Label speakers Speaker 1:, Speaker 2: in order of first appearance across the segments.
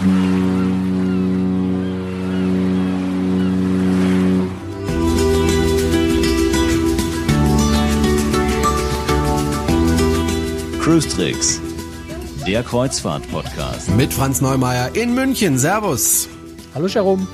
Speaker 1: Cruise Tricks, der Kreuzfahrt-Podcast.
Speaker 2: Mit Franz Neumeier in München. Servus.
Speaker 3: Hallo Jerome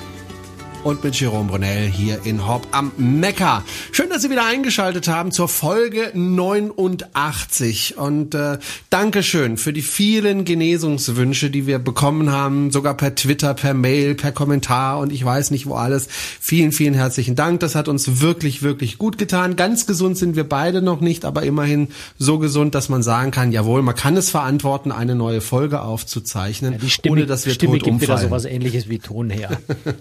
Speaker 2: und mit Jerome Brunel hier in Hopp am Neckar. Schön, dass Sie wieder eingeschaltet haben zur Folge 89 und äh, Dankeschön für die vielen Genesungswünsche, die wir bekommen haben, sogar per Twitter, per Mail, per Kommentar und ich weiß nicht wo alles. Vielen, vielen herzlichen Dank. Das hat uns wirklich, wirklich gut getan. Ganz gesund sind wir beide noch nicht, aber immerhin so gesund, dass man sagen kann, jawohl, man kann es verantworten, eine neue Folge aufzuzeichnen,
Speaker 3: ja, die Stimme,
Speaker 2: ohne dass wir
Speaker 3: Stimme
Speaker 2: tot
Speaker 3: gibt
Speaker 2: umfallen.
Speaker 3: wieder sowas ähnliches wie Ton her.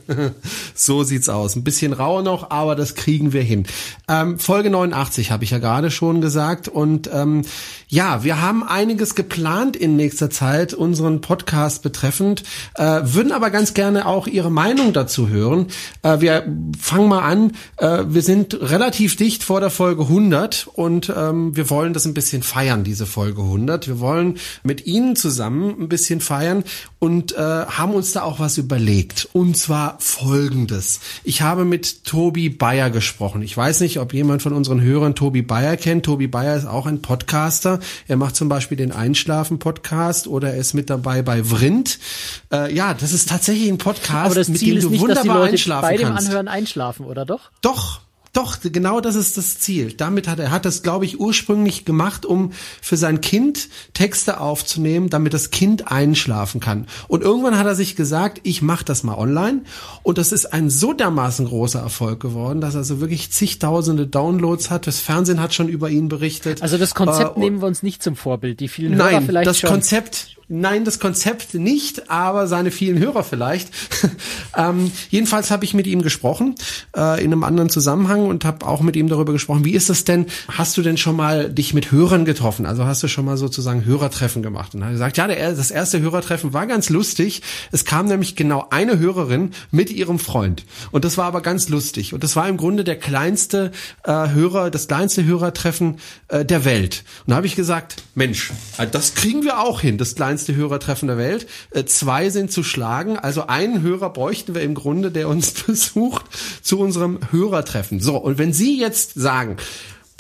Speaker 2: So sieht's aus. Ein bisschen rau noch, aber das kriegen wir hin. Ähm, Folge 89 habe ich ja gerade schon gesagt. Und ähm, ja, wir haben einiges geplant in nächster Zeit, unseren Podcast betreffend, äh, würden aber ganz gerne auch Ihre Meinung dazu hören. Äh, wir fangen mal an. Äh, wir sind relativ dicht vor der Folge 100 und ähm, wir wollen das ein bisschen feiern, diese Folge 100. Wir wollen mit Ihnen zusammen ein bisschen feiern und äh, haben uns da auch was überlegt. Und zwar folgendes. Ich habe mit Tobi Bayer gesprochen. Ich weiß nicht, ob jemand von unseren Hörern Tobi Bayer kennt. Tobi Bayer ist auch ein Podcaster. Er macht zum Beispiel den Einschlafen-Podcast oder er ist mit dabei bei Vrind. Äh, ja, das ist tatsächlich ein Podcast,
Speaker 3: Aber das
Speaker 2: mit dem
Speaker 3: ist
Speaker 2: du
Speaker 3: nicht,
Speaker 2: wunderbar einschlafen
Speaker 3: bei dem
Speaker 2: kannst.
Speaker 3: Anhören einschlafen, oder doch?
Speaker 2: Doch, doch, genau das ist das Ziel. Damit hat er hat das, glaube ich, ursprünglich gemacht, um für sein Kind Texte aufzunehmen, damit das Kind einschlafen kann. Und irgendwann hat er sich gesagt, ich mache das mal online. Und das ist ein so dermaßen großer Erfolg geworden, dass er so wirklich zigtausende Downloads hat. Das Fernsehen hat schon über ihn berichtet.
Speaker 3: Also das Konzept
Speaker 2: Äh,
Speaker 3: nehmen wir uns nicht zum Vorbild. Die vielen Hörer
Speaker 2: Nein,
Speaker 3: vielleicht
Speaker 2: das
Speaker 3: schon.
Speaker 2: Konzept, nein, das Konzept nicht, aber seine vielen Hörer vielleicht. ähm, jedenfalls habe ich mit ihm gesprochen äh, in einem anderen Zusammenhang und habe auch mit ihm darüber gesprochen. Wie ist das denn? Hast du denn schon mal dich mit Hörern getroffen? Also hast du schon mal sozusagen Hörertreffen gemacht? Und er gesagt, ja, der, das erste Hörertreffen war ganz lustig. Es kam nämlich genau eine Hörerin mit ihrem Freund und das war aber ganz lustig und das war im Grunde der kleinste äh, Hörer, das kleinste Hörertreffen äh, der Welt. Und da habe ich gesagt, Mensch, äh, das kriegen wir auch hin, das kleinste Hörertreffen der Welt. Äh, zwei sind zu schlagen, also einen Hörer bräuchten wir im Grunde, der uns besucht zu unserem Hörertreffen. So, und wenn Sie jetzt sagen,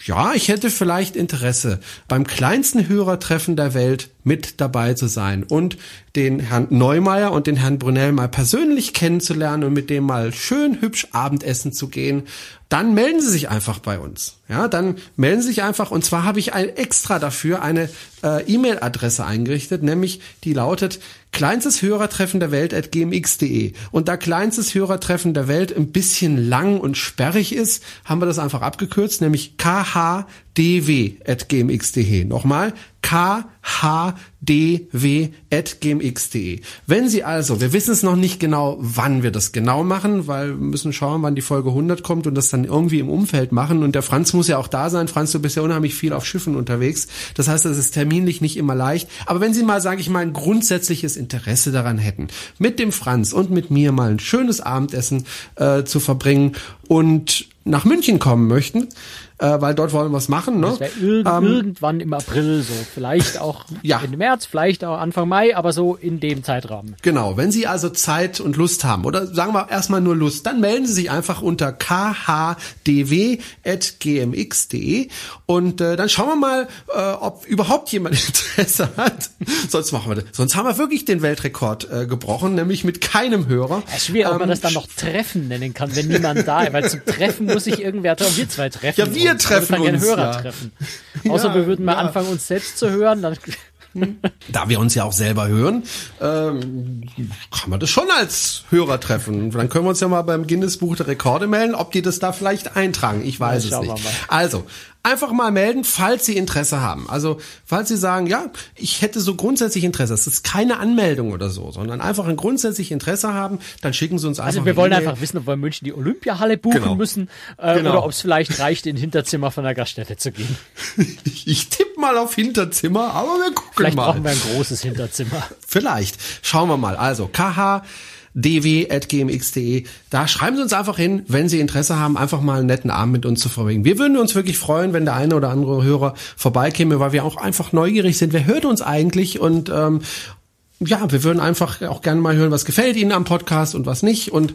Speaker 2: ja, ich hätte vielleicht Interesse, beim kleinsten Hörertreffen der Welt mit dabei zu sein und den Herrn Neumeier und den Herrn Brunel mal persönlich kennenzulernen und mit dem mal schön hübsch Abendessen zu gehen, dann melden Sie sich einfach bei uns. Ja, dann melden Sie sich einfach und zwar habe ich ein extra dafür eine äh, E-Mail-Adresse eingerichtet, nämlich die lautet kleinstes Hörertreffen der Welt at gmx.de. Und da kleinstes Hörertreffen der Welt ein bisschen lang und sperrig ist, haben wir das einfach abgekürzt, nämlich khdw at gmx.de. Nochmal, khdw.gmx.de. Wenn Sie also, wir wissen es noch nicht genau, wann wir das genau machen, weil wir müssen schauen, wann die Folge 100 kommt und das dann irgendwie im Umfeld machen. Und der Franz muss ja auch da sein. Franz, du bist ja unheimlich viel auf Schiffen unterwegs. Das heißt, das ist terminlich nicht immer leicht. Aber wenn Sie mal, sage ich mal, ein grundsätzliches Interesse daran hätten, mit dem Franz und mit mir mal ein schönes Abendessen äh, zu verbringen und nach München kommen möchten, äh, weil dort wollen wir was machen. Ne?
Speaker 3: Das wäre irg
Speaker 2: Ähm,
Speaker 3: irgendwann im April so. Vielleicht auch
Speaker 2: Ja.
Speaker 3: Ende März, vielleicht auch Anfang Mai, aber so in dem Zeitrahmen.
Speaker 2: Genau, wenn Sie also Zeit und Lust haben oder sagen wir erstmal nur Lust, dann melden Sie sich einfach unter khdw.gmx.de und äh, dann schauen wir mal, äh, ob überhaupt jemand Interesse hat. Sonst machen wir das. Sonst haben wir wirklich den Weltrekord äh, gebrochen, nämlich mit keinem Hörer.
Speaker 3: Es ist schwierig, ob man
Speaker 2: Ähm,
Speaker 3: das dann noch Treffen nennen kann, wenn niemand da ist, weil zum Treffen muss sich irgendwer. Wir zwei treffen
Speaker 2: Ja, wir treffen
Speaker 3: wir gerne
Speaker 2: uns,
Speaker 3: Hörer
Speaker 2: ja.
Speaker 3: treffen. Außer wir würden mal
Speaker 2: ja.
Speaker 3: anfangen, uns selbst zu hören, dann
Speaker 2: Da wir uns ja auch selber hören, ähm, kann man das schon als Hörer treffen. Dann können wir uns ja mal beim Guinness Buch der Rekorde melden, ob die das da vielleicht eintragen. Ich weiß
Speaker 3: Ja,
Speaker 2: es nicht. Also, einfach mal melden, falls Sie Interesse haben. Also, falls Sie sagen, ja, ich hätte so grundsätzlich Interesse. Das ist keine Anmeldung oder so, sondern einfach ein grundsätzlich Interesse haben, dann schicken Sie uns einfach
Speaker 3: Also wir wollen einfach wissen, ob wir in München die Olympiahalle buchen
Speaker 2: Genau.
Speaker 3: müssen äh,
Speaker 2: Genau.
Speaker 3: oder ob es vielleicht reicht, in Hinterzimmer von der Gaststätte zu gehen.
Speaker 2: Ich tippe mal auf Hinterzimmer, aber wir gucken
Speaker 3: Vielleicht
Speaker 2: mal.
Speaker 3: brauchen wir ein großes Hinterzimmer.
Speaker 2: Vielleicht. Schauen wir mal. Also khdw.gmx.de. Da schreiben Sie uns einfach hin, wenn Sie Interesse haben, einfach mal einen netten Abend mit uns zu verbringen. Wir würden uns wirklich freuen, wenn der eine oder andere Hörer vorbeikäme, weil wir auch einfach neugierig sind. Wer hört uns eigentlich und ähm, ja, wir würden einfach auch gerne mal hören, was gefällt Ihnen am Podcast und was nicht. Und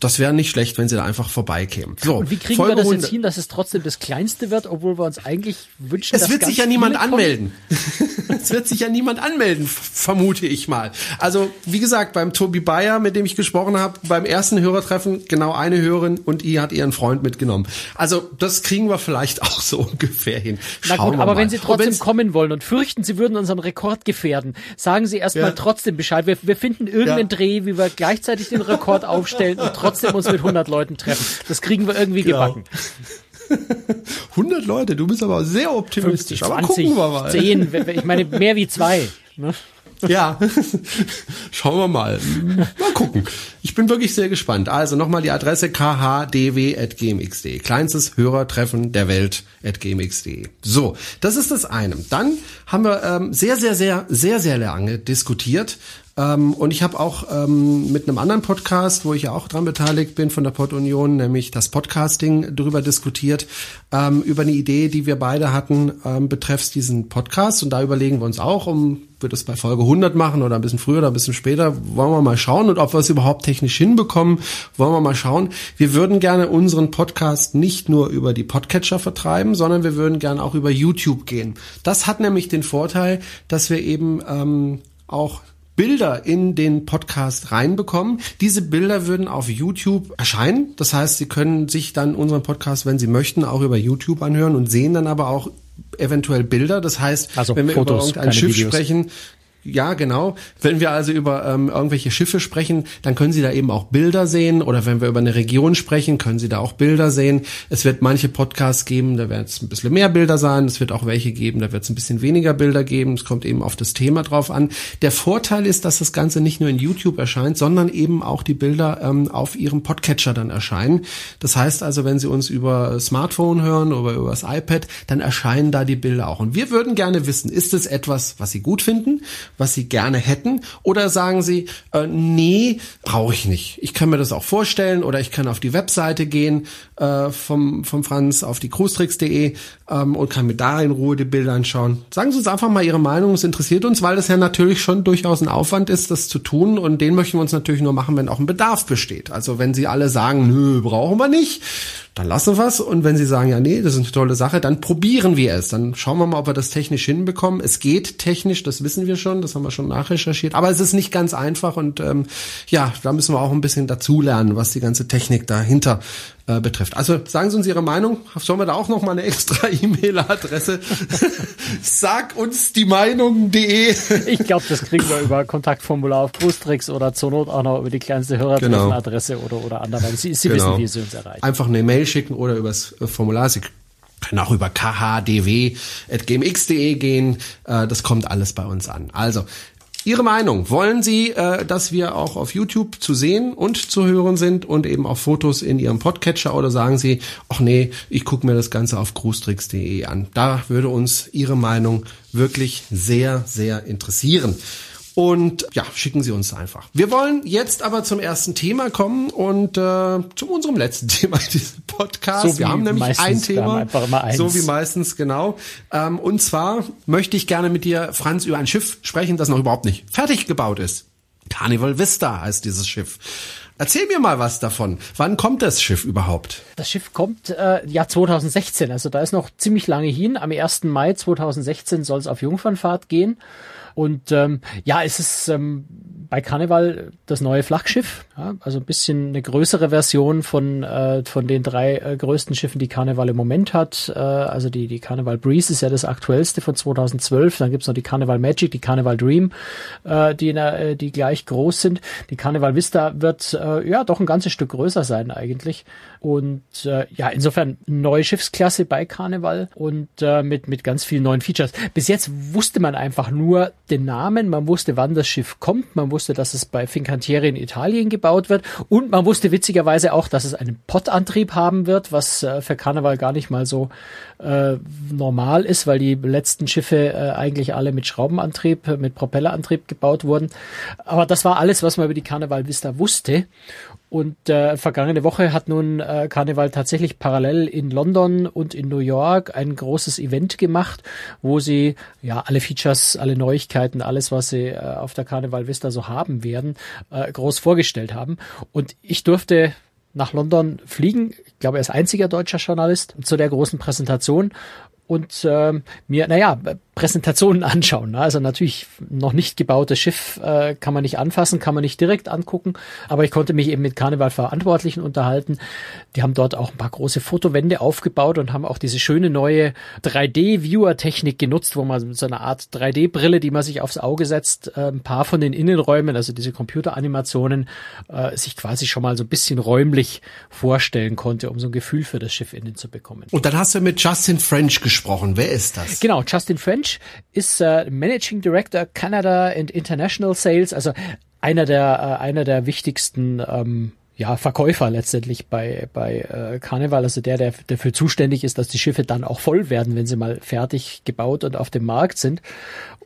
Speaker 2: das wäre nicht schlecht, wenn Sie da einfach vorbeikämen. So,
Speaker 3: Und wie kriegen
Speaker 2: Folge
Speaker 3: wir das
Speaker 2: 100.
Speaker 3: jetzt hin, dass es trotzdem das Kleinste wird, obwohl wir uns eigentlich wünschen,
Speaker 2: Es
Speaker 3: dass
Speaker 2: wird sich ja niemand anmelden. es wird sich ja niemand anmelden, vermute ich mal. Also, wie gesagt, beim Tobi Bayer, mit dem ich gesprochen habe, beim ersten Hörertreffen genau eine Hörerin und die hat ihren Freund mitgenommen. Also, das kriegen wir vielleicht auch so ungefähr hin.
Speaker 3: Na
Speaker 2: Schauen
Speaker 3: gut,
Speaker 2: wir
Speaker 3: aber
Speaker 2: mal.
Speaker 3: wenn Sie trotzdem kommen wollen und fürchten, Sie würden unseren Rekord gefährden, sagen Sie erstmal
Speaker 2: Ja.
Speaker 3: trotzdem Bescheid. Wir, wir finden irgendeinen
Speaker 2: Ja.
Speaker 3: Dreh, wie wir gleichzeitig den Rekord aufstellen und trotzdem uns mit 100 Leuten treffen. Das kriegen wir irgendwie
Speaker 2: Genau.
Speaker 3: gebacken.
Speaker 2: 100 Leute, du bist aber sehr
Speaker 3: 50,
Speaker 2: optimistisch. aber
Speaker 3: 20,
Speaker 2: gucken wir mal.
Speaker 3: 10, we- we- ich meine mehr wie zwei. Ne?
Speaker 2: Ja, schauen wir mal. Mal gucken. Ich bin wirklich sehr gespannt. Also nochmal die Adresse khdw.gmx.de. Kleinstes Hörertreffen der Welt at gmx.de. So, das ist das eine. Dann haben wir ähm, sehr, sehr, sehr, sehr, sehr lange diskutiert. Ähm, und ich habe auch ähm, mit einem anderen Podcast, wo ich ja auch dran beteiligt bin von der Pod Union, nämlich das Podcasting, drüber diskutiert, ähm, über eine Idee, die wir beide hatten, ähm, betreffs diesen Podcast. Und da überlegen wir uns auch, um wir das bei Folge 100 machen oder ein bisschen früher oder ein bisschen später, wollen wir mal schauen und ob wir es überhaupt technisch hinbekommen, wollen wir mal schauen. Wir würden gerne unseren Podcast nicht nur über die Podcatcher vertreiben, sondern wir würden gerne auch über YouTube gehen. Das hat nämlich den Vorteil, dass wir eben ähm, auch Bilder in den Podcast reinbekommen. Diese Bilder würden auf YouTube erscheinen. Das heißt, Sie können sich dann unseren Podcast, wenn Sie möchten, auch über YouTube anhören und sehen dann aber auch eventuell Bilder. Das heißt,
Speaker 3: Also
Speaker 2: wenn wir
Speaker 3: Fotos,
Speaker 2: über irgendein Schiff
Speaker 3: Videos.
Speaker 2: sprechen, ja, genau. Wenn wir also über ähm, irgendwelche Schiffe sprechen, dann können Sie da eben auch Bilder sehen. Oder wenn wir über eine Region sprechen, können Sie da auch Bilder sehen. Es wird manche Podcasts geben, da wird es ein bisschen mehr Bilder sein. Es wird auch welche geben, da wird es ein bisschen weniger Bilder geben. Es kommt eben auf das Thema drauf an. Der Vorteil ist, dass das Ganze nicht nur in YouTube erscheint, sondern eben auch die Bilder ähm, auf Ihrem Podcatcher dann erscheinen. Das heißt also, wenn Sie uns über Smartphone hören oder über das iPad, dann erscheinen da die Bilder auch. Und wir würden gerne wissen, ist es etwas, was Sie gut finden? Was Sie gerne hätten? Oder sagen Sie, äh, nee, brauche ich nicht. Ich kann mir das auch vorstellen oder ich kann auf die Webseite gehen äh, vom, vom Franz auf die cruistricks.de ähm, und kann mir da in Ruhe die Bilder anschauen. Sagen Sie uns einfach mal Ihre Meinung, es interessiert uns, weil das ja natürlich schon durchaus ein Aufwand ist, das zu tun und den möchten wir uns natürlich nur machen, wenn auch ein Bedarf besteht. Also wenn Sie alle sagen, nö, brauchen wir nicht, dann lassen wir es. Und wenn Sie sagen, ja, nee, das ist eine tolle Sache, dann probieren wir es. Dann schauen wir mal, ob wir das technisch hinbekommen. Es geht technisch, das wissen wir schon, das haben wir schon nachrecherchiert. Aber es ist nicht ganz einfach und ähm, ja, da müssen wir auch ein bisschen dazulernen, was die ganze Technik dahinter äh, betrifft. Also sagen Sie uns Ihre Meinung. Sollen wir da auch noch mal eine extra E-Mail-Adresse? Sag uns die Meinung.de.
Speaker 3: Ich glaube, das kriegen wir über Kontaktformular auf Großtricks oder zur Not auch noch über die kleinste Hörertreffenadresse oder, oder anderweitig. Sie, Sie
Speaker 2: Genau.
Speaker 3: wissen, wie Sie uns erreichen.
Speaker 2: Einfach eine Mail schicken oder übers äh, Formular. Sie können auch über khdw.gmx.de gehen. Äh, Das kommt alles bei uns an. Also, Ihre Meinung. Wollen Sie, äh, dass wir auch auf YouTube zu sehen und zu hören sind und eben auch Fotos in Ihrem Podcatcher oder sagen Sie, ach nee, ich gucke mir das Ganze auf cruestricks.de an. Da würde uns Ihre Meinung wirklich sehr, sehr interessieren. Und ja, schicken Sie uns einfach. Wir wollen jetzt aber zum ersten Thema kommen und äh, zu unserem letzten Thema dieses Podcasts.
Speaker 3: So
Speaker 2: wir haben nämlich ein Thema. So wie meistens, genau. Ähm, und zwar möchte ich gerne mit dir, Franz, über ein Schiff sprechen, das noch überhaupt nicht fertig gebaut ist. Carnival Vista heißt dieses Schiff. Erzähl mir mal was davon. Wann kommt das Schiff überhaupt?
Speaker 3: Das Schiff kommt äh, ja 2016, also da ist noch ziemlich lange hin. Am 1. Mai 2016 soll es auf Jungfernfahrt gehen. Und ähm, ja, es ist ähm, bei Carnival das neue Flaggschiff, ja, also ein bisschen eine größere Version von äh, von den drei äh, größten Schiffen, die Carnival im Moment hat. Äh, also die die Carnival Breeze ist ja das aktuellste von 2012. Dann gibt's noch die Carnival Magic, die Carnival Dream, äh, die äh, die gleich groß sind. Die Carnival Vista wird äh, ja doch ein ganzes Stück größer sein eigentlich. Und äh, ja, insofern neue Schiffsklasse bei Carnival und äh, mit mit ganz vielen neuen Features. Bis jetzt wusste man einfach nur den Namen, man wusste, wann das Schiff kommt, man wusste, dass es bei Fincantieri in Italien gebaut wird und man wusste witzigerweise auch, dass es einen Pott-Antrieb haben wird, was äh, für Carnival gar nicht mal so äh, normal ist, weil die letzten Schiffe äh, eigentlich alle mit Schraubenantrieb, äh, mit Propellerantrieb gebaut wurden. Aber das war alles, was man über die Carnival Vista wusste. Und äh, vergangene Woche hat nun äh, Karneval tatsächlich parallel in London und in New York ein großes Event gemacht, wo sie ja alle Features, alle Neuigkeiten, alles, was sie äh, auf der Karneval Vista so haben werden, äh, groß vorgestellt haben. Und ich durfte nach London fliegen. Ich glaube, er ist einziger deutscher Journalist zu der großen Präsentation und äh, mir, naja, Präsentationen anschauen. Ne? Also natürlich noch nicht gebautes Schiff äh, kann man nicht anfassen, kann man nicht direkt angucken, aber ich konnte mich eben mit Karnevalverantwortlichen unterhalten. Die haben dort auch ein paar große Fotowände aufgebaut und haben auch diese schöne neue 3D-Viewer-Technik genutzt, wo man so eine Art 3D-Brille, die man sich aufs Auge setzt, äh, ein paar von den Innenräumen, also diese Computeranimationen, äh, sich quasi schon mal so ein bisschen räumlich vorstellen konnte, um so ein Gefühl für das Schiff innen zu bekommen.
Speaker 2: Und dann hast du mit Justin French gesprochen. Wer ist das?
Speaker 3: Genau, Justin French French ist äh, Managing Director Canada and International Sales, also einer der äh, einer der wichtigsten ähm, ja, Verkäufer letztendlich bei, bei äh, Carnival, also der, der dafür zuständig ist, dass die Schiffe dann auch voll werden, wenn sie mal fertig gebaut und auf dem Markt sind.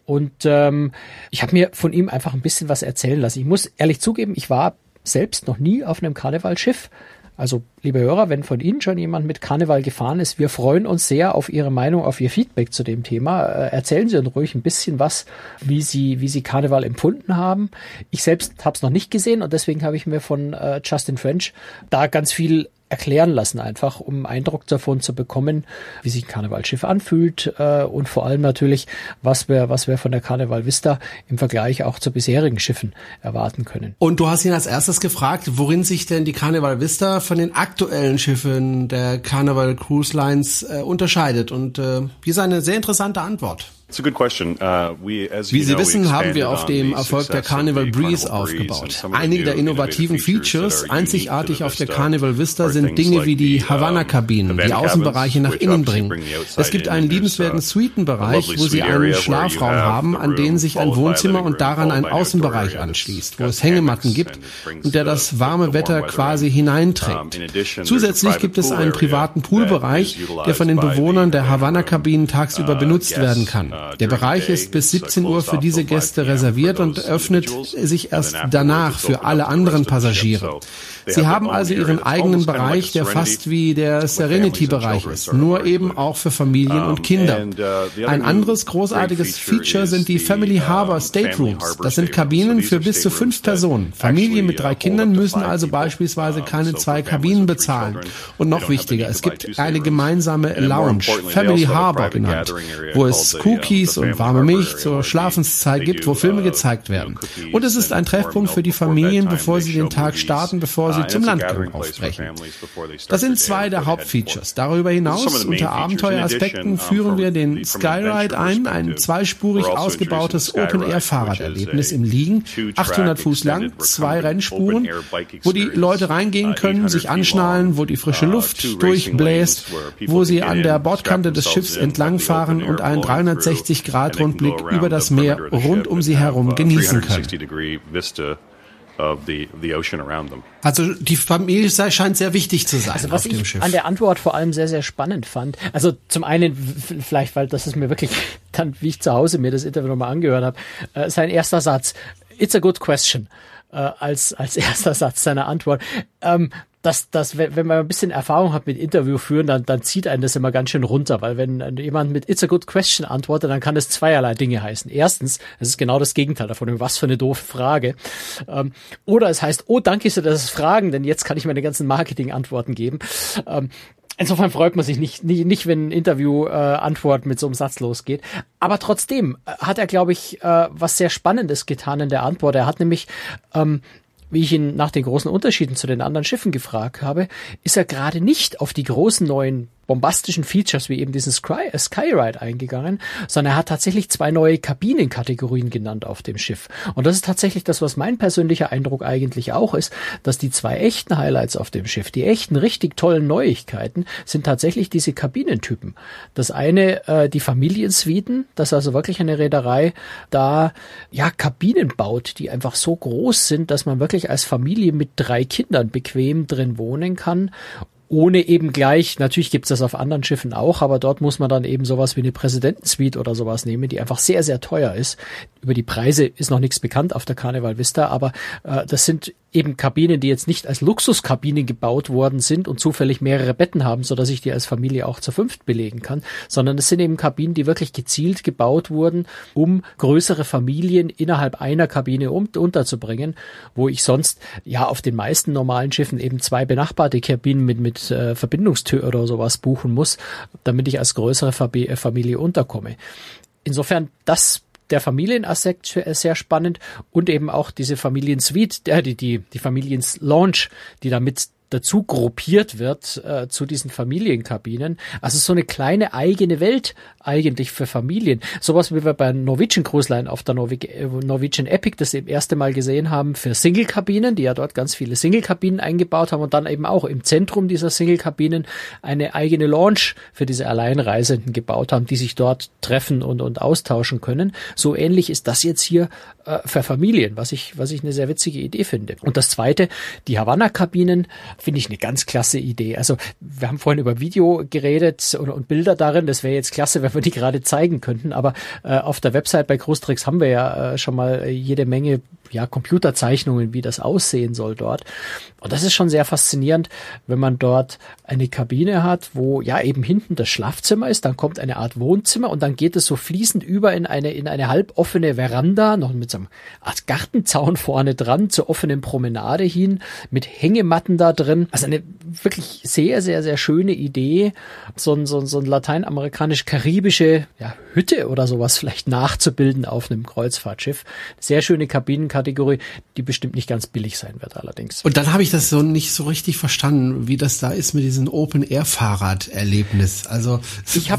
Speaker 3: Und ähm, ich habe mir von ihm einfach ein bisschen was erzählen lassen. Ich muss ehrlich zugeben, ich war selbst noch nie auf einem Karnevalschiff. Also, liebe Hörer, wenn von Ihnen schon jemand mit Karneval gefahren ist, wir freuen uns sehr auf Ihre Meinung, auf Ihr Feedback zu dem Thema. Äh, erzählen Sie uns ruhig ein bisschen was, wie Sie, wie Sie Karneval empfunden haben. Ich selbst habe es noch nicht gesehen und deswegen habe ich mir von äh, Justin French da ganz viel erklären lassen, einfach um Eindruck davon zu bekommen, wie sich ein Karnevalschiff anfühlt äh, und vor allem natürlich, was wir, was wir von der Karneval Vista im Vergleich auch zu bisherigen Schiffen erwarten können.
Speaker 2: Und du hast ihn als erstes gefragt, worin sich denn die Karneval Vista von den aktuellen Schiffen der Carnival Cruise Lines äh, unterscheidet. Und äh, hier ist eine sehr interessante Antwort.
Speaker 4: Uh, Wie Sie wissen, haben wir auf dem Erfolg der Carnival Breeze aufgebaut.
Speaker 2: Einige der innovativen Features, einzigartig auf der Carnival Vista, sind Dinge wie die Havanna-Kabinen, die Außenbereiche nach innen bringen. Es gibt einen liebenswerten uh, Suitenbereich, wo Sie einen Schlafraum haben, an den sich ein Wohnzimmer und daran ein Außenbereich anschließt, wo es Hängematten gibt und der das warme Wetter quasi hineinträgt. Zusätzlich gibt es einen privaten Poolbereich, der von den Bewohnern der Havanna-Kabinen tagsüber uh, benutzt werden kann. Der Bereich ist bis 17 Uhr für diese Gäste reserviert und öffnet sich erst danach für alle anderen Passagiere. Sie haben also ihren eigenen Bereich, der fast wie der Serenity-Bereich ist, nur eben auch für Familien und Kinder. Uh, Ein anderes großartiges Feature sind die Family Harbor State Rooms. Das sind Kabinen für bis zu fünf Personen. Familien mit drei Kindern müssen also beispielsweise keine zwei Kabinen bezahlen. Und noch wichtiger, es gibt eine gemeinsame Lounge, Family Harbor genannt, wo es Cookies und warme Milch zur Schlafenszeit gibt, wo Filme uh, gezeigt werden. Und es ist ein Treffpunkt für die Familien, bevor sie den Tag starten, bevor sie zum Landgang aufbrechen. Das sind zwei der Hauptfeatures. Darüber hinaus, unter Abenteueraspekten, führen wir den Skyride ein, ein zweispurig also ausgebautes Open-Air-Fahrraderlebnis im Liegen, 800 Fuß lang, zwei Rennspuren, wo die Leute reingehen können, sich anschnallen, wo die frische uh, Luft durchbläst, wo sie an der Bordkante des Schiffs entlangfahren und einen 360-Grad-Rundblick über das Meer rund um sie herum genießen können. Also die Familie sei, scheint sehr wichtig zu sein
Speaker 3: also was auf dem ich Schiff. an der Antwort vor allem sehr, sehr spannend fand. Also zum einen vielleicht, weil das ist mir wirklich dann, wie ich zu Hause mir das Interview nochmal angehört habe, äh, sein erster Satz. It's a good question. Äh, als, als erster Satz seiner Antwort. Ähm, dass, dass wenn man ein bisschen Erfahrung hat mit Interview führen, dann, dann zieht einen das immer ganz schön runter, weil wenn jemand mit It's a good question antwortet, dann kann das zweierlei Dinge heißen. Erstens, es ist genau das Gegenteil davon, was für eine doofe Frage. Ähm, oder es heißt, oh, danke für das Fragen, denn jetzt kann ich meine ganzen Marketing-Antworten geben. Ähm, Insofern freut man sich nicht, nicht, nicht wenn ein Interview äh, Antwort mit so einem Satz losgeht. Aber trotzdem hat er, glaube ich, äh, was sehr Spannendes getan in der Antwort. Er hat nämlich ähm, wie ich ihn nach den großen Unterschieden zu den anderen Schiffen gefragt habe, ist er gerade nicht auf die großen neuen bombastischen Features wie eben diesen Sky, äh, Skyride eingegangen, sondern er hat tatsächlich zwei neue Kabinenkategorien genannt auf dem Schiff. Und das ist tatsächlich das, was mein persönlicher Eindruck eigentlich auch ist, dass die zwei echten Highlights auf dem Schiff, die echten richtig tollen Neuigkeiten, sind tatsächlich diese Kabinentypen. Das eine, äh, die Familiensuiten, dass also wirklich eine Reederei da ja Kabinen baut, die einfach so groß sind, dass man wirklich als Familie mit drei Kindern bequem drin wohnen kann ohne eben gleich, natürlich gibt's das auf anderen Schiffen auch, aber dort muss man dann eben sowas wie eine Präsidentensuite oder sowas nehmen, die einfach sehr, sehr teuer ist. Über die Preise ist noch nichts bekannt auf der Carnival Vista, aber äh, das sind eben Kabinen, die jetzt nicht als Luxuskabinen gebaut worden sind und zufällig mehrere Betten haben, so dass ich die als Familie auch zu fünft belegen kann, sondern es sind eben Kabinen, die wirklich gezielt gebaut wurden, um größere Familien innerhalb einer Kabine um, unterzubringen, wo ich sonst ja auf den meisten normalen Schiffen eben zwei benachbarte Kabinen mit mit äh, Verbindungstür oder sowas buchen muss, damit ich als größere Familie unterkomme. Insofern das der Familienaspekt sehr spannend und eben auch diese Familiensuite, äh, die, die, die Familienlaunch, die damit dazu gruppiert wird äh, zu diesen Familienkabinen. Also so eine kleine eigene Welt eigentlich für Familien. Sowas wie wir bei Norwegian Cruise Line auf der Norwe äh, Norwegian Epic das eben erste Mal gesehen haben für Single-Kabinen, die ja dort ganz viele Single-Kabinen eingebaut haben und dann eben auch im Zentrum dieser Single-Kabinen eine eigene Launch für diese Alleinreisenden gebaut haben, die sich dort treffen und, und austauschen können. So ähnlich ist das jetzt hier äh, für Familien, was ich, was ich eine sehr witzige Idee finde. Und das zweite, die Havanna-Kabinen, finde ich eine ganz klasse Idee. Also wir haben vorhin über Video geredet und, und Bilder darin. Das wäre jetzt klasse, wenn wir die gerade zeigen könnten. Aber äh, auf der Website bei Großtricks haben wir ja äh, schon mal jede Menge ja, Computerzeichnungen, wie das aussehen soll dort. Und das ist schon sehr faszinierend, wenn man dort eine Kabine hat, wo ja eben hinten das Schlafzimmer ist, dann kommt eine Art Wohnzimmer und dann geht es so fließend über in eine, in eine halboffene Veranda, noch mit so einem Art Gartenzaun vorne dran, zur offenen Promenade hin, mit Hängematten da drin. Also eine wirklich sehr, sehr, sehr schöne Idee, so ein, so ein, so ein lateinamerikanisch-karibische ja, Hütte oder sowas vielleicht nachzubilden auf einem Kreuzfahrtschiff. Sehr schöne Kabinenkategorie, die bestimmt nicht ganz billig sein wird allerdings.
Speaker 2: Und dann habe ich das so nicht so richtig verstanden, wie das da ist mit diesem Open-Air-Fahrrad-Erlebnis. Also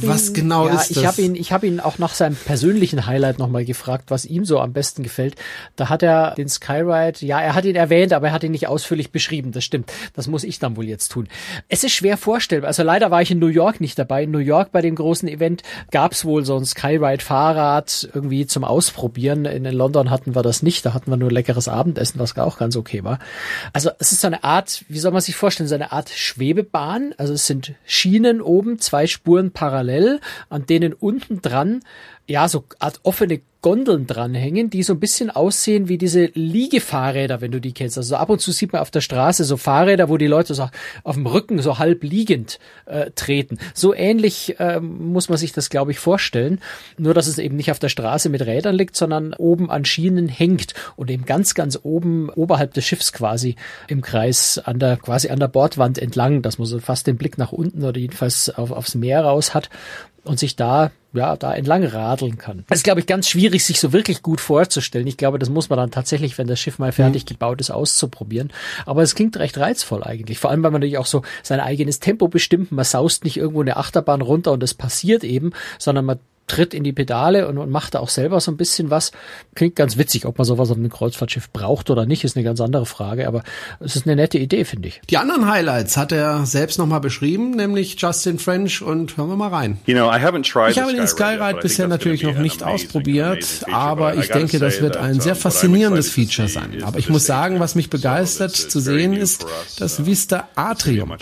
Speaker 2: was
Speaker 3: ihn,
Speaker 2: genau
Speaker 3: ja,
Speaker 2: ist
Speaker 3: das? Ich habe ihn, ich habe ihn auch nach seinem persönlichen Highlight nochmal gefragt, was ihm so am besten gefällt. Da hat er den Skyride, ja, er hat ihn erwähnt, aber er hat ihn nicht ausführlich beschrieben. Das stimmt. Das muss ich dann wohl jetzt tun. Es ist schwer vorstellbar. Also leider war ich in New York nicht dabei. In New York bei dem großen Event gab es wohl so ein Skyride-Fahrrad irgendwie zum Ausprobieren. In London hatten wir das nicht. Da hatten wir nur leckeres Abendessen, was auch ganz okay war. Also es ist so eine Art, wie soll man sich vorstellen, so eine Art Schwebebahn. Also es sind Schienen oben, zwei Spuren parallel, an denen unten dran ja, so Art offene Gondeln dranhängen, die so ein bisschen aussehen wie diese Liegefahrräder, wenn du die kennst. Also ab und zu sieht man auf der Straße so Fahrräder, wo die Leute so auf dem Rücken so halb liegend äh, treten. So ähnlich äh, muss man sich das, glaube ich, vorstellen. Nur, dass es eben nicht auf der Straße mit Rädern liegt, sondern oben an Schienen hängt und eben ganz, ganz oben oberhalb des Schiffs quasi im Kreis an der, quasi an der Bordwand entlang, dass man so fast den Blick nach unten oder jedenfalls auf, aufs Meer raus hat und sich da ja, da entlang radeln kann. Das ist, glaube ich, ganz schwierig, sich so wirklich gut vorzustellen. Ich glaube, das muss man dann tatsächlich, wenn das Schiff mal fertig mhm. gebaut ist, auszuprobieren. Aber es klingt recht reizvoll eigentlich. Vor allem, weil man natürlich auch so sein eigenes Tempo bestimmt. Man saust nicht irgendwo eine Achterbahn runter und es passiert eben, sondern man tritt in die Pedale und, und macht da auch selber so ein bisschen was. Klingt ganz witzig, ob man sowas auf einem Kreuzfahrtschiff braucht oder nicht, ist eine ganz andere Frage, aber es ist eine nette Idee, finde ich.
Speaker 2: Die anderen Highlights hat er selbst nochmal beschrieben, nämlich Justin French und hören wir mal rein. You know, ich habe den Skyride bisher natürlich noch nicht ausprobiert, aber ich denke, das wird ein sehr faszinierendes Feature sein. Aber ich muss sagen, was mich begeistert zu sehen ist das Vista Atrium.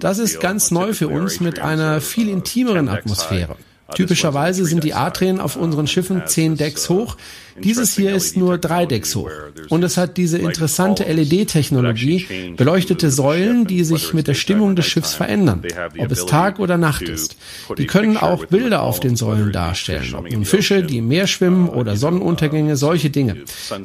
Speaker 2: Das ist ganz neu für uns mit einer viel intimeren Atmosphäre. Typischerweise sind die Atrien auf unseren Schiffen zehn Decks hoch. Dieses hier ist nur drei Decks hoch. Und es hat diese interessante LED-Technologie, beleuchtete Säulen, die sich mit der Stimmung des Schiffs verändern, ob es Tag oder Nacht ist. Die können auch Bilder auf den Säulen darstellen, ob nun Fische, die im Meer schwimmen oder Sonnenuntergänge, solche Dinge.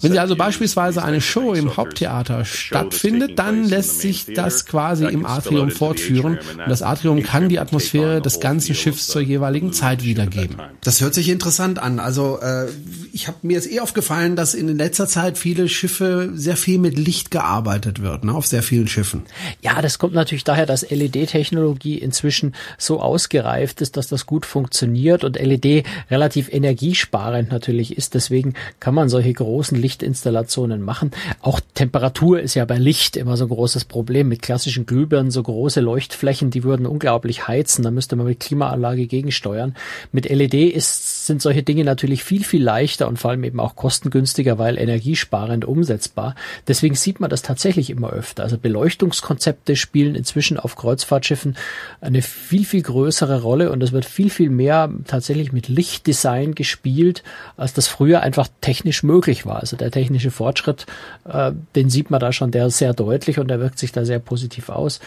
Speaker 2: Wenn Sie also beispielsweise eine Show im Haupttheater stattfindet, dann lässt sich das quasi im Atrium fortführen und das Atrium kann die Atmosphäre des ganzen Schiffs zur jeweiligen Zeit wiedergeben. Das hört sich interessant an. Also äh, ich habe mir ist eh aufgefallen, dass in letzter Zeit viele Schiffe sehr viel mit Licht gearbeitet wird, ne, auf sehr vielen Schiffen.
Speaker 3: Ja, das kommt natürlich daher, dass LED-Technologie inzwischen so ausgereift ist, dass das gut funktioniert und LED relativ energiesparend natürlich ist. Deswegen kann man solche großen Lichtinstallationen machen. Auch Temperatur ist ja bei Licht immer so ein großes Problem. Mit klassischen Glühbirnen so große Leuchtflächen, die würden unglaublich heizen. Da müsste man mit Klimaanlage gegensteuern. Mit LED ist, sind solche Dinge natürlich viel, viel leichter und vor allem eben auch kostengünstiger, weil energiesparend umsetzbar. Deswegen sieht man das tatsächlich immer öfter. Also Beleuchtungskonzepte spielen inzwischen auf Kreuzfahrtschiffen eine viel, viel größere Rolle und es wird viel, viel mehr tatsächlich mit Lichtdesign gespielt, als das früher einfach technisch möglich war. Also der technische Fortschritt, äh, den sieht man da schon, der sehr deutlich und der wirkt sich da sehr positiv aus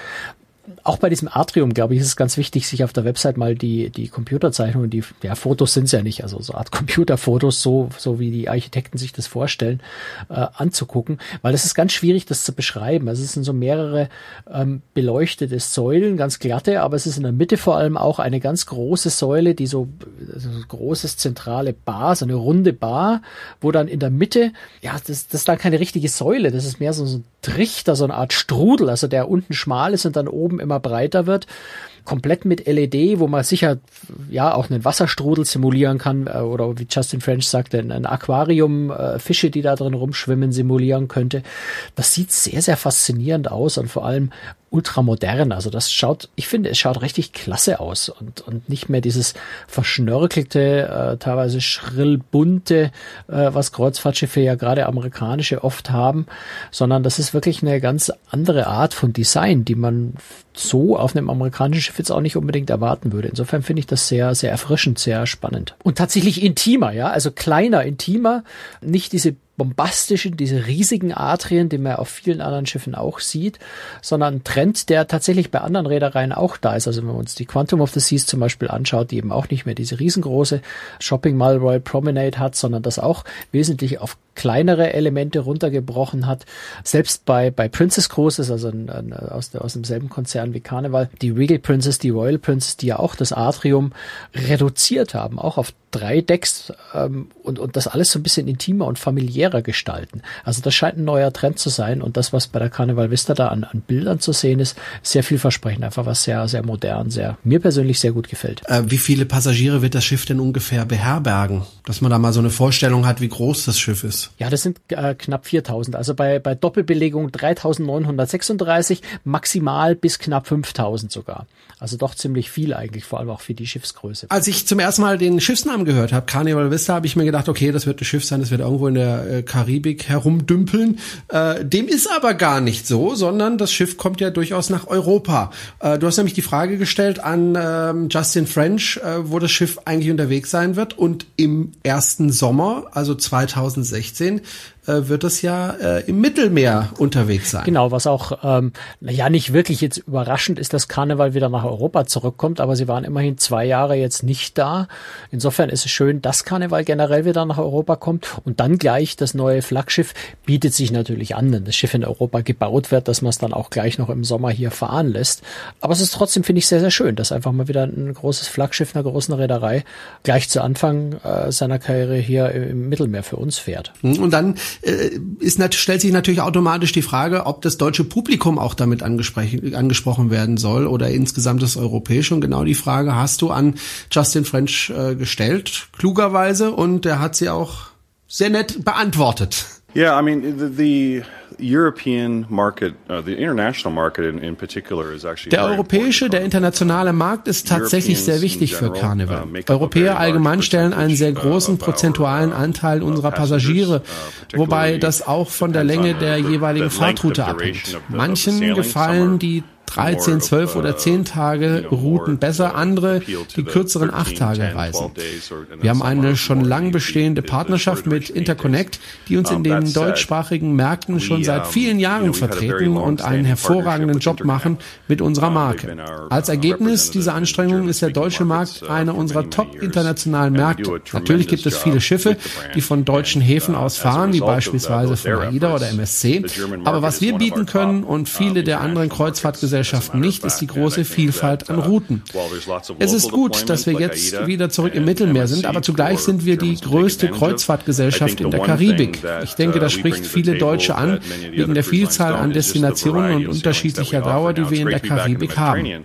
Speaker 3: auch bei diesem Atrium, glaube ich, ist es ganz wichtig, sich auf der Website mal die, die Computerzeichnungen, die, ja, Fotos sind es ja nicht, also so Art Computerfotos, so, so wie die Architekten sich das vorstellen, äh, anzugucken, weil es ist ganz schwierig, das zu beschreiben. Also es sind so mehrere ähm, beleuchtete Säulen, ganz glatte, aber es ist in der Mitte vor allem auch eine ganz große Säule, die so, also so großes zentrale Bar, so eine runde Bar, wo dann in der Mitte, ja, das, das ist dann keine richtige Säule, das ist mehr so, so ein Trichter, so eine Art Strudel, also der unten schmal ist und dann oben immer breiter wird komplett mit LED, wo man sicher ja auch einen Wasserstrudel simulieren kann äh, oder wie Justin French sagte, ein Aquarium, äh, Fische, die da drin rumschwimmen, simulieren könnte. Das sieht sehr, sehr faszinierend aus und vor allem ultramodern. Also das schaut, ich finde, es schaut richtig klasse aus und, und nicht mehr dieses verschnörkelte, äh, teilweise schrill bunte, äh, was Kreuzfahrtschiffe ja gerade amerikanische oft haben, sondern das ist wirklich eine ganz andere Art von Design, die man so auf einem amerikanischen Schiff jetzt auch nicht unbedingt erwarten würde. Insofern finde ich das sehr, sehr erfrischend, sehr spannend. Und tatsächlich intimer, ja, also kleiner, intimer, nicht diese bombastischen, diese riesigen Atrien, die man auf vielen anderen Schiffen auch sieht, sondern ein Trend, der tatsächlich bei anderen Reedereien auch da ist. Also wenn man uns die Quantum of the Seas zum Beispiel anschaut, die eben auch nicht mehr diese riesengroße Shopping Mall Royal Promenade hat, sondern das auch wesentlich auf kleinere Elemente runtergebrochen hat. Selbst bei, bei Princess Cruises, also ein, ein, aus, der, aus demselben Konzern wie Carnival, die Regal Princess, die Royal Princess, die ja auch das Atrium reduziert haben, auch auf drei Decks ähm, und, und das alles so ein bisschen intimer und familiärer gestalten. Also das scheint ein neuer Trend zu sein und das, was bei der Carnival Vista da an, an Bildern zu sehen ist, sehr vielversprechend. Einfach was sehr, sehr modern, sehr, mir persönlich sehr gut gefällt.
Speaker 2: Äh, wie viele Passagiere wird das Schiff denn ungefähr beherbergen? Dass man da mal so eine Vorstellung hat, wie groß das Schiff ist.
Speaker 3: Ja, das sind äh, knapp 4000. Also bei, bei Doppelbelegung 3936, maximal bis knapp 5000 sogar. Also doch ziemlich viel eigentlich, vor allem auch für die Schiffsgröße.
Speaker 2: Als ich zum ersten Mal den Schiffsnamen gehört habe, Carnival Vista, habe ich mir gedacht, okay, das wird ein Schiff sein, das wird irgendwo in der äh, Karibik herumdümpeln. Äh, dem ist aber gar nicht so, sondern das Schiff kommt ja durchaus nach Europa. Äh, du hast nämlich die Frage gestellt an ähm, Justin French, äh, wo das Schiff eigentlich unterwegs sein wird. Und im ersten Sommer, also 2016, äh, wird es ja äh, im Mittelmeer unterwegs sein.
Speaker 3: Genau, was auch ähm, ja nicht wirklich jetzt überraschend ist, dass Karneval wieder nach Europa zurückkommt, aber sie waren immerhin zwei Jahre jetzt nicht da. Insofern ist es schön, dass Karneval generell wieder nach Europa kommt und dann gleich das neue Flaggschiff bietet sich natürlich an, wenn das Schiff in Europa gebaut wird, dass man es dann auch gleich noch im Sommer hier fahren lässt. Aber es ist trotzdem, finde ich, sehr, sehr schön, dass einfach mal wieder ein großes Flaggschiff einer großen Reederei gleich zu Anfang äh, seiner Karriere hier im Mittelmeer für uns fährt.
Speaker 2: Und dann äh, ist, stellt sich natürlich automatisch die Frage, ob das deutsche Publikum auch damit angesprochen werden soll oder insgesamt das europäische. Und genau die Frage hast du an Justin French äh, gestellt, klugerweise, und er hat sie auch sehr nett beantwortet.
Speaker 4: Yeah, I mean the, the European market, uh, the international market in, in particular is actually
Speaker 2: Der europäische, der internationale Markt ist tatsächlich sehr wichtig für Carnival. Uh, Europäer allgemein stellen einen sehr großen prozentualen Anteil unserer Passagiere, wobei das auch von der Länge der jeweiligen Fahrtroute abhängt. Manchen gefallen die 13, 12 oder 10 Tage Routen besser, andere die kürzeren 8 Tage reisen. Wir haben eine schon lang bestehende Partnerschaft mit Interconnect, die uns in den deutschsprachigen Märkten schon seit vielen Jahren vertreten und einen hervorragenden Job machen mit unserer Marke. Als Ergebnis dieser Anstrengungen ist der deutsche Markt einer unserer top internationalen Märkte. Natürlich gibt es viele Schiffe, die von deutschen Häfen aus fahren, wie beispielsweise von AIDA oder MSC. Aber was wir bieten können und viele der anderen Kreuzfahrtgesellschaften Gesellschaften nicht, ist die große Vielfalt an Routen. Es ist gut, dass wir jetzt wieder zurück im Mittelmeer sind, aber zugleich sind wir die größte Kreuzfahrtgesellschaft in der Karibik. Ich denke, das spricht viele Deutsche an, wegen der Vielzahl an Destinationen und unterschiedlicher Dauer, die wir in der Karibik haben.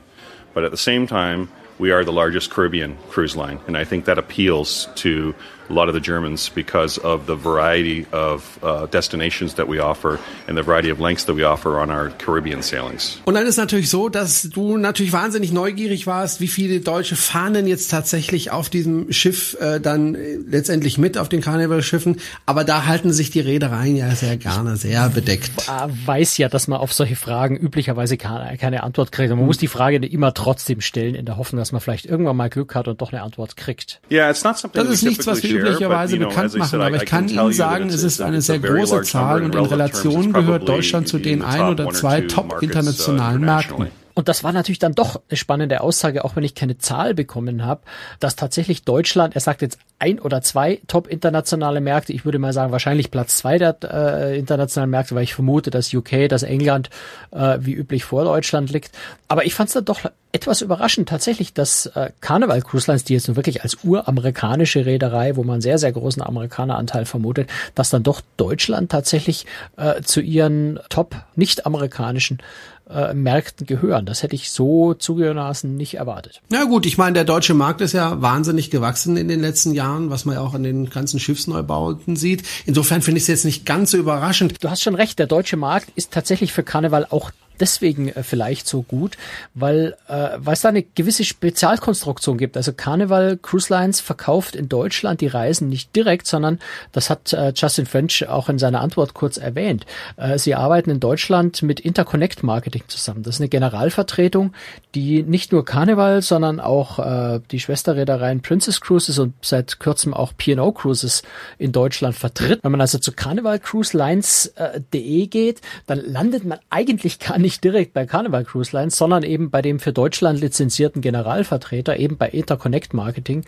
Speaker 4: We are the largest Caribbean cruise line, and I think that appeals to a lot of the Germans because of the variety of uh, destinations that we offer and the variety of lengths that we offer on our Caribbean sailings.
Speaker 2: Und dann ist natürlich so, dass du natürlich wahnsinnig neugierig warst, wie viele deutsche Fahnen jetzt tatsächlich auf diesem Schiff äh, dann äh, letztendlich mit auf den Carnival-Schiffen. Aber da halten sich die Reedereien ja sehr gerne sehr bedeckt.
Speaker 3: Ich weiß ja, dass man auf solche Fragen üblicherweise keine, keine Antwort kriegt. Und man muss die Frage immer trotzdem stellen, in der Hoffnung, dass man vielleicht irgendwann mal Glück hat und doch eine Antwort kriegt.
Speaker 2: Yeah, it's not something das ist nichts, was wir üblicherweise bekannt machen, aber ich kann Ihnen sagen, es ist eine sehr große Zahl und in Relation gehört Deutschland zu den ein oder zwei top internationalen Märkten.
Speaker 3: Und das war natürlich dann doch eine spannende Aussage, auch wenn ich keine Zahl bekommen habe, dass tatsächlich Deutschland, er sagt jetzt ein oder zwei top internationale Märkte, ich würde mal sagen wahrscheinlich Platz zwei der äh, internationalen Märkte, weil ich vermute, dass UK, dass England äh, wie üblich vor Deutschland liegt. Aber ich fand es dann doch etwas überraschend tatsächlich, dass äh, Carnival Cruise Lines, die jetzt nur wirklich als uramerikanische Reederei, wo man sehr, sehr großen Amerikaneranteil vermutet, dass dann doch Deutschland tatsächlich äh, zu ihren top nicht-amerikanischen äh, Märkten gehören. Das hätte ich so zugegebenermaßen nicht erwartet.
Speaker 2: Na gut, ich meine, der deutsche Markt ist ja wahnsinnig gewachsen in den letzten Jahren, was man ja auch an den ganzen Schiffsneubauten sieht. Insofern finde ich es jetzt nicht ganz so überraschend.
Speaker 3: Du hast schon recht, der deutsche Markt ist tatsächlich für Karneval auch deswegen äh, vielleicht so gut, weil, äh, weil es da eine gewisse Spezialkonstruktion gibt. Also Carnival Cruise Lines verkauft in Deutschland die Reisen nicht direkt, sondern das hat äh, Justin French auch in seiner Antwort kurz erwähnt. Äh, sie arbeiten in Deutschland mit Interconnect Marketing zusammen. Das ist eine Generalvertretung, die nicht nur Carnival, sondern auch äh, die Schwesterreedereien Princess Cruises und seit kurzem auch P&O Cruises in Deutschland vertritt. Wenn man also zu carnivalcruiselines.de äh, geht, dann landet man eigentlich gar nicht nicht direkt bei Carnival Cruise Lines, sondern eben bei dem für Deutschland lizenzierten Generalvertreter, eben bei Interconnect Marketing.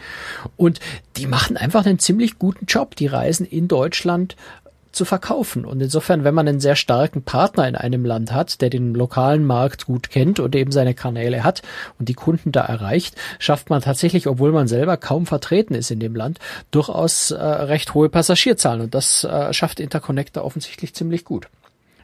Speaker 3: Und die machen einfach einen ziemlich guten Job, die Reisen in Deutschland zu verkaufen. Und insofern, wenn man einen sehr starken Partner in einem Land hat, der den lokalen Markt gut kennt und eben seine Kanäle hat und die Kunden da erreicht, schafft man tatsächlich, obwohl man selber kaum vertreten ist in dem Land, durchaus äh, recht hohe Passagierzahlen. Und das äh, schafft Interconnector offensichtlich ziemlich gut.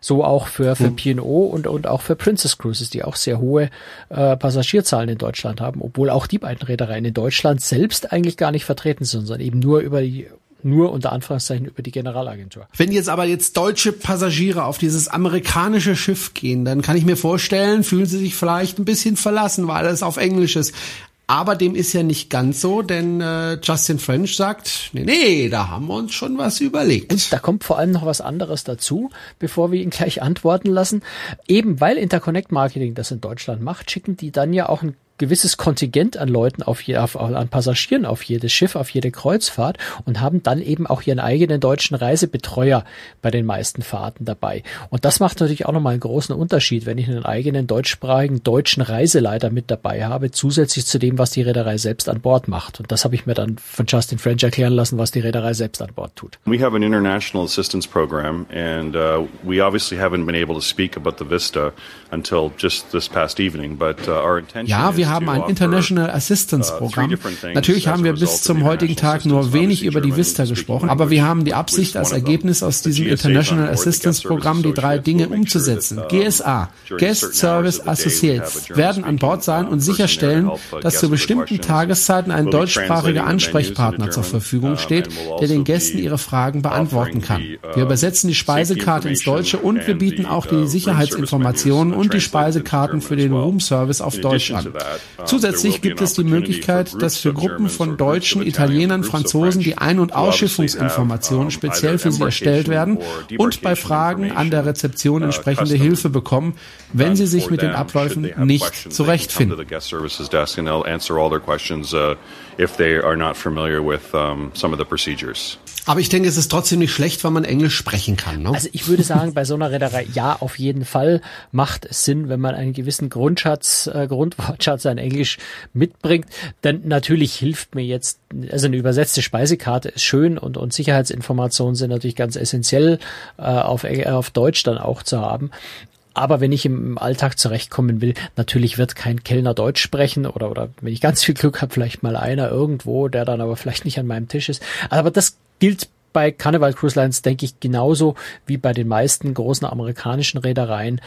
Speaker 3: So auch für, für hm. P&O und, und auch für Princess Cruises, die auch sehr hohe äh, Passagierzahlen in Deutschland haben, obwohl auch die beiden Reedereien in Deutschland selbst eigentlich gar nicht vertreten sind, sondern eben nur über die nur unter Anführungszeichen über die Generalagentur.
Speaker 2: Wenn jetzt aber jetzt deutsche Passagiere auf dieses amerikanische Schiff gehen, dann kann ich mir vorstellen, fühlen sie sich vielleicht ein bisschen verlassen, weil es auf Englisch ist. Aber dem ist ja nicht ganz so, denn äh, Justin French sagt, nee, nee, da haben wir uns schon was überlegt.
Speaker 3: Und da kommt vor allem noch was anderes dazu, bevor wir ihn gleich antworten lassen. Eben weil Interconnect Marketing das in Deutschland macht, schicken die dann ja auch ein gewisses Kontingent an Leuten auf, je, auf an Passagieren auf jedes Schiff, auf jede Kreuzfahrt und haben dann eben auch ihren eigenen deutschen Reisebetreuer bei den meisten Fahrten dabei. Und das macht natürlich auch nochmal einen großen Unterschied, wenn ich einen eigenen deutschsprachigen deutschen Reiseleiter mit dabei habe, zusätzlich zu dem, was die Reederei selbst an Bord macht. Und das habe ich mir dann von Justin French erklären lassen, was die Reederei selbst an Bord tut.
Speaker 4: We have an international assistance program and uh, we obviously haven't been able to speak about the Vista until just this past evening, but uh, our intention
Speaker 2: ja, wir haben ein International Assistance uh, Programm. Natürlich haben wir bis zum heutigen Tag nur wenig über die Vista gesprochen, aber wir haben die Absicht, als Ergebnis aus diesem International Assistance Programm die drei Dinge umzusetzen. GSA, Guest Service Associates, werden an Bord sein und sicherstellen, dass zu bestimmten Tageszeiten ein deutschsprachiger Ansprechpartner zur Verfügung steht, der den Gästen ihre Fragen beantworten kann. Wir übersetzen die Speisekarte ins Deutsche und wir bieten auch die Sicherheitsinformationen und die Speisekarten für den Room Service auf Deutsch an. Zusätzlich gibt es die Möglichkeit, dass für Gruppen von Deutschen, Italienern, Franzosen die Ein- und Ausschiffungsinformationen speziell für sie erstellt werden und bei Fragen an der Rezeption entsprechende Hilfe bekommen, wenn sie sich mit den Abläufen nicht zurechtfinden
Speaker 4: if they are not familiar with um, some of the procedures.
Speaker 2: Aber ich denke, es ist trotzdem nicht schlecht, wenn man Englisch sprechen kann. Ne?
Speaker 3: Also ich würde sagen, bei so einer Reederei, ja, auf jeden Fall macht es Sinn, wenn man einen gewissen Grundschatz, äh, Grundwortschatz an Englisch mitbringt. Denn natürlich hilft mir jetzt, also eine übersetzte Speisekarte ist schön und, und Sicherheitsinformationen sind natürlich ganz essentiell äh, auf, äh, auf Deutsch dann auch zu haben. Aber wenn ich im Alltag zurechtkommen will, natürlich wird kein Kellner Deutsch sprechen oder, oder wenn ich ganz viel Glück habe, vielleicht mal einer irgendwo, der dann aber vielleicht nicht an meinem Tisch ist. Aber das gilt bei Carnival Cruise Lines, denke ich, genauso wie bei den meisten großen amerikanischen Reedereien,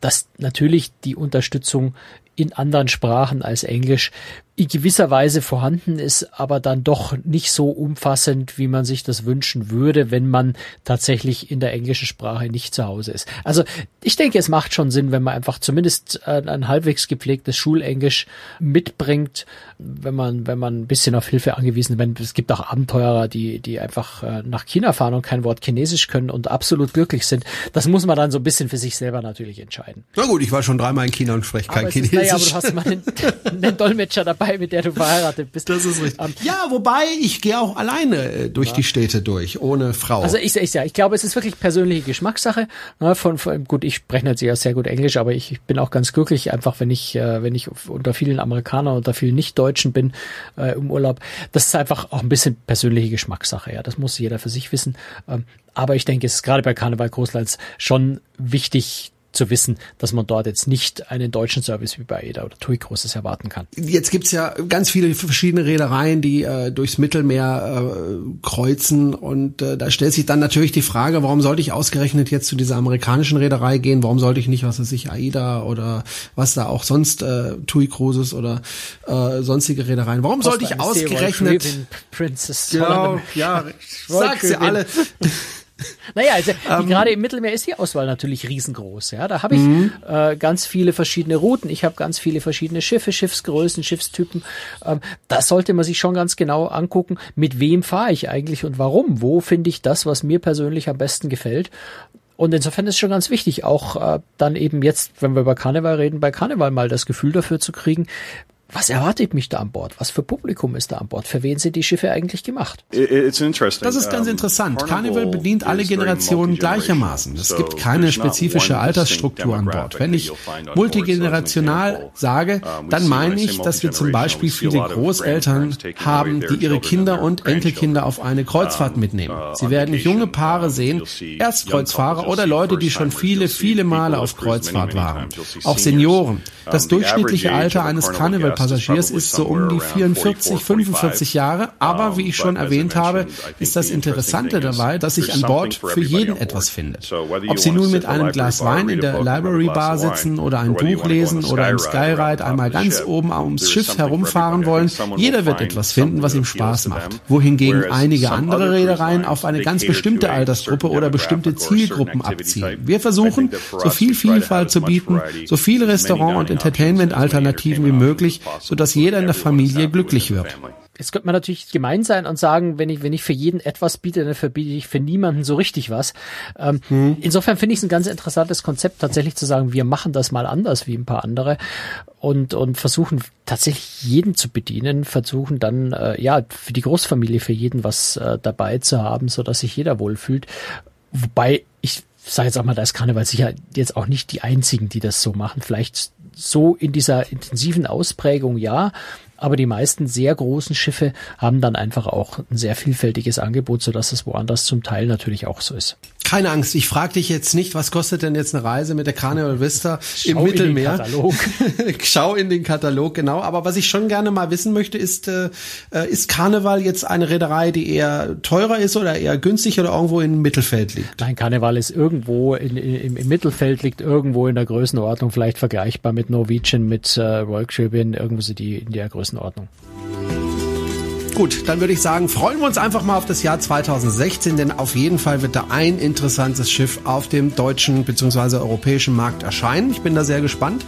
Speaker 3: dass natürlich die Unterstützung in anderen Sprachen als Englisch in gewisser Weise vorhanden ist, aber dann doch nicht so umfassend, wie man sich das wünschen würde, wenn man tatsächlich in der englischen Sprache nicht zu Hause ist. Also ich denke, es macht schon Sinn, wenn man einfach zumindest ein halbwegs gepflegtes Schulenglisch mitbringt, wenn man, wenn man ein bisschen auf Hilfe angewiesen ist. Es gibt auch Abenteurer, die, die einfach äh, nach China fahren und kein Wort Chinesisch können und absolut glücklich sind. Das muss man dann so ein bisschen für sich selber natürlich entscheiden.
Speaker 2: Na gut, ich war schon dreimal in China und spreche kein Chinesisch. Ist, naja, aber
Speaker 3: du hast mal einen, einen Dolmetscher dabei dabei, mit der du verheiratet bist.
Speaker 2: Das ist richtig. Um, ähm, ja, wobei ich gehe auch alleine äh, durch ja. die Städte durch, ohne Frau.
Speaker 3: Also ich, ich, ja, ich glaube, es ist wirklich persönliche Geschmackssache. Ne, von, von, gut, ich spreche natürlich auch sehr gut Englisch, aber ich, ich bin auch ganz glücklich, einfach wenn ich, äh, wenn ich unter vielen Amerikanern, unter vielen Nicht-Deutschen bin äh, im Urlaub. Das ist einfach auch ein bisschen persönliche Geschmackssache. Ja, das muss jeder für sich wissen. Ähm, aber ich denke, es ist gerade bei Karneval Großlands schon wichtig, zu wissen, dass man dort jetzt nicht einen deutschen Service wie bei ADA oder TUI Großes erwarten kann.
Speaker 2: Jetzt gibt's ja ganz viele verschiedene Reedereien, die äh, durchs Mittelmeer äh, kreuzen und äh, da stellt sich dann natürlich die Frage, warum sollte ich ausgerechnet jetzt zu dieser amerikanischen Reederei gehen? Warum sollte ich nicht, was weiß ich, AIDA oder was da auch sonst äh, TUI Cruises oder äh, sonstige Reedereien? Warum sollte ich ausgerechnet
Speaker 3: Princess
Speaker 2: genau, ja, sag sie alle.
Speaker 3: Naja, also um, ähm. gerade im Mittelmeer ist die Auswahl natürlich riesengroß. Ja, da habe ich mhm. äh, ganz viele verschiedene Routen. Ich habe ganz viele verschiedene Schiffe, Schiffsgrößen, Schiffstypen. Ähm, das sollte man sich schon ganz genau angucken. Mit wem fahre ich eigentlich und warum? Wo finde ich das, was mir persönlich am besten gefällt? Und insofern ist es schon ganz wichtig, auch äh, dann eben jetzt, wenn wir über Karneval reden, bei Karneval mal das Gefühl dafür zu kriegen, was erwartet mich da an Bord? Was für Publikum ist da an Bord? Für wen sind die Schiffe eigentlich gemacht?
Speaker 2: Das ist ganz interessant. Carnival bedient alle Generationen gleichermaßen. Es gibt keine spezifische Altersstruktur an Bord. Wenn ich multigenerational sage, dann meine ich, dass wir zum Beispiel viele Großeltern haben, die ihre Kinder und Enkelkinder auf eine Kreuzfahrt mitnehmen. Uh, Sie werden junge Paare sehen, Erstkreuzfahrer oder Leute, die schon viele, viele Male auf Kreuzfahrt waren. Auch Senioren. Das durchschnittliche Alter eines Carnival Passagiers ist so um die 44, 45 Jahre. Aber wie ich schon erwähnt habe, ist das Interessante dabei, dass sich an Bord für jeden etwas findet. Ob Sie nun mit einem Glas Wein in der Library Bar sitzen oder ein Buch lesen oder im Skyride einmal ganz oben ums Schiff herumfahren wollen, jeder wird etwas finden, was ihm Spaß macht. Wohingegen einige andere Reedereien auf eine ganz bestimmte Altersgruppe oder bestimmte Zielgruppen abzielen. Wir versuchen, so viel Vielfalt zu bieten, so viele Restaurant- und Entertainment-Alternativen wie möglich, sodass jeder in der Familie glücklich wird.
Speaker 3: Jetzt könnte man natürlich gemein sein und sagen, wenn ich, wenn ich für jeden etwas biete, dann verbiete ich für niemanden so richtig was. Ähm, hm. Insofern finde ich es ein ganz interessantes Konzept, tatsächlich zu sagen, wir machen das mal anders wie ein paar andere und, und versuchen tatsächlich jeden zu bedienen, versuchen dann, äh, ja, für die Großfamilie, für jeden was äh, dabei zu haben, so dass sich jeder wohlfühlt. Wobei ich sage jetzt auch mal, da ist Karneval sicher jetzt auch nicht die einzigen, die das so machen. Vielleicht so in dieser intensiven Ausprägung ja, aber die meisten sehr großen Schiffe haben dann einfach auch ein sehr vielfältiges Angebot, sodass es woanders zum Teil natürlich auch so ist.
Speaker 2: Keine Angst, ich frage dich jetzt nicht, was kostet denn jetzt eine Reise mit der Carnival Vista Schau im Mittelmeer? In den Katalog. Schau in den Katalog, genau. Aber was ich schon gerne mal wissen möchte, ist, äh, äh, ist Carnival jetzt eine Reederei, die eher teurer ist oder eher günstig oder irgendwo im Mittelfeld liegt?
Speaker 3: Nein, Carnival ist irgendwo in, in, im Mittelfeld, liegt irgendwo in der Größenordnung, vielleicht vergleichbar mit Norwegian, mit äh, Royal Caribbean, irgendwo so die in der Größenordnung.
Speaker 2: Gut, dann würde ich sagen, freuen wir uns einfach mal auf das Jahr 2016, denn auf jeden Fall wird da ein interessantes Schiff auf dem deutschen bzw. europäischen Markt erscheinen. Ich bin da sehr gespannt.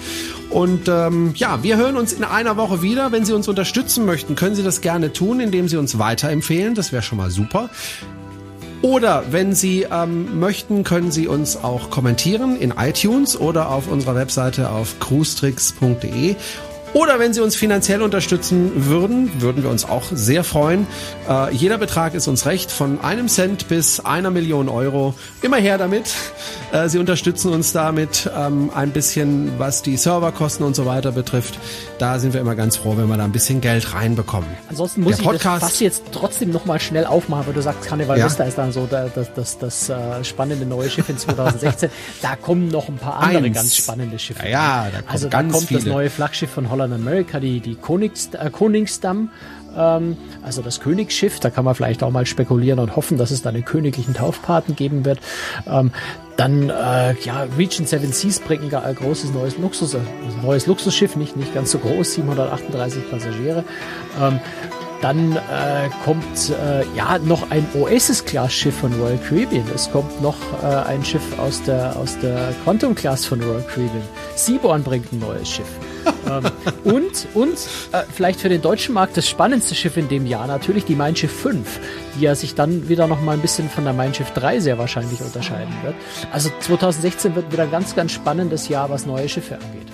Speaker 2: Und ähm, ja, wir hören uns in einer Woche wieder. Wenn Sie uns unterstützen möchten, können Sie das gerne tun, indem Sie uns weiterempfehlen. Das wäre schon mal super. Oder wenn Sie ähm, möchten, können Sie uns auch kommentieren in iTunes oder auf unserer Webseite auf cruestricks.de. Oder wenn Sie uns finanziell unterstützen würden, würden wir uns auch sehr freuen. Äh, jeder Betrag ist uns recht, von einem Cent bis einer Million Euro. Immer her damit. Äh, Sie unterstützen uns damit ähm, ein bisschen, was die Serverkosten und so weiter betrifft. Da sind wir immer ganz froh, wenn wir da ein bisschen Geld reinbekommen.
Speaker 3: Ansonsten muss Der ich Podcast das jetzt trotzdem nochmal schnell aufmachen, weil du sagst, Karneval ja. Vista ist dann so das, das, das, das äh, spannende neue Schiff in 2016. da kommen noch ein paar andere Eins. ganz spannende Schiffe.
Speaker 2: Ja, ja da kommt
Speaker 3: also
Speaker 2: ganz
Speaker 3: da kommt
Speaker 2: viele.
Speaker 3: das neue Flaggschiff von Holland America, die, die Konings, äh, Koningsdamm ähm, also das Königsschiff. Da kann man vielleicht auch mal spekulieren und hoffen, dass es da einen königlichen Taufpaten geben wird. Ähm, dann äh, ja, Region Seven Seas bringt ein großes neues Luxus, äh, neues Luxusschiff, nicht nicht ganz so groß, 738 Passagiere. Ähm, dann äh, kommt äh, ja noch ein Oasis-Class-Schiff von Royal Caribbean. Es kommt noch äh, ein Schiff aus der, aus der Quantum-Class von Royal Caribbean. Seaborn bringt ein neues Schiff. Ähm, und und äh, vielleicht für den deutschen Markt das spannendste Schiff in dem Jahr natürlich die Mein Schiff 5, die ja sich dann wieder noch mal ein bisschen von der Mein Schiff 3 sehr wahrscheinlich unterscheiden wird. Also 2016 wird wieder ein ganz, ganz spannendes Jahr, was neue Schiffe angeht.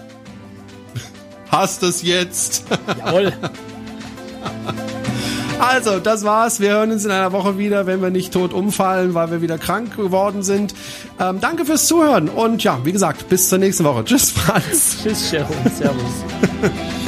Speaker 2: Hast es jetzt?
Speaker 3: Jawohl.
Speaker 2: Also, das war's. Wir hören uns in einer Woche wieder, wenn wir nicht tot umfallen, weil wir wieder krank geworden sind. Ähm, danke fürs Zuhören und ja, wie gesagt, bis zur nächsten Woche. Tschüss, Franz.
Speaker 3: Tschüss, Sharon. Servus.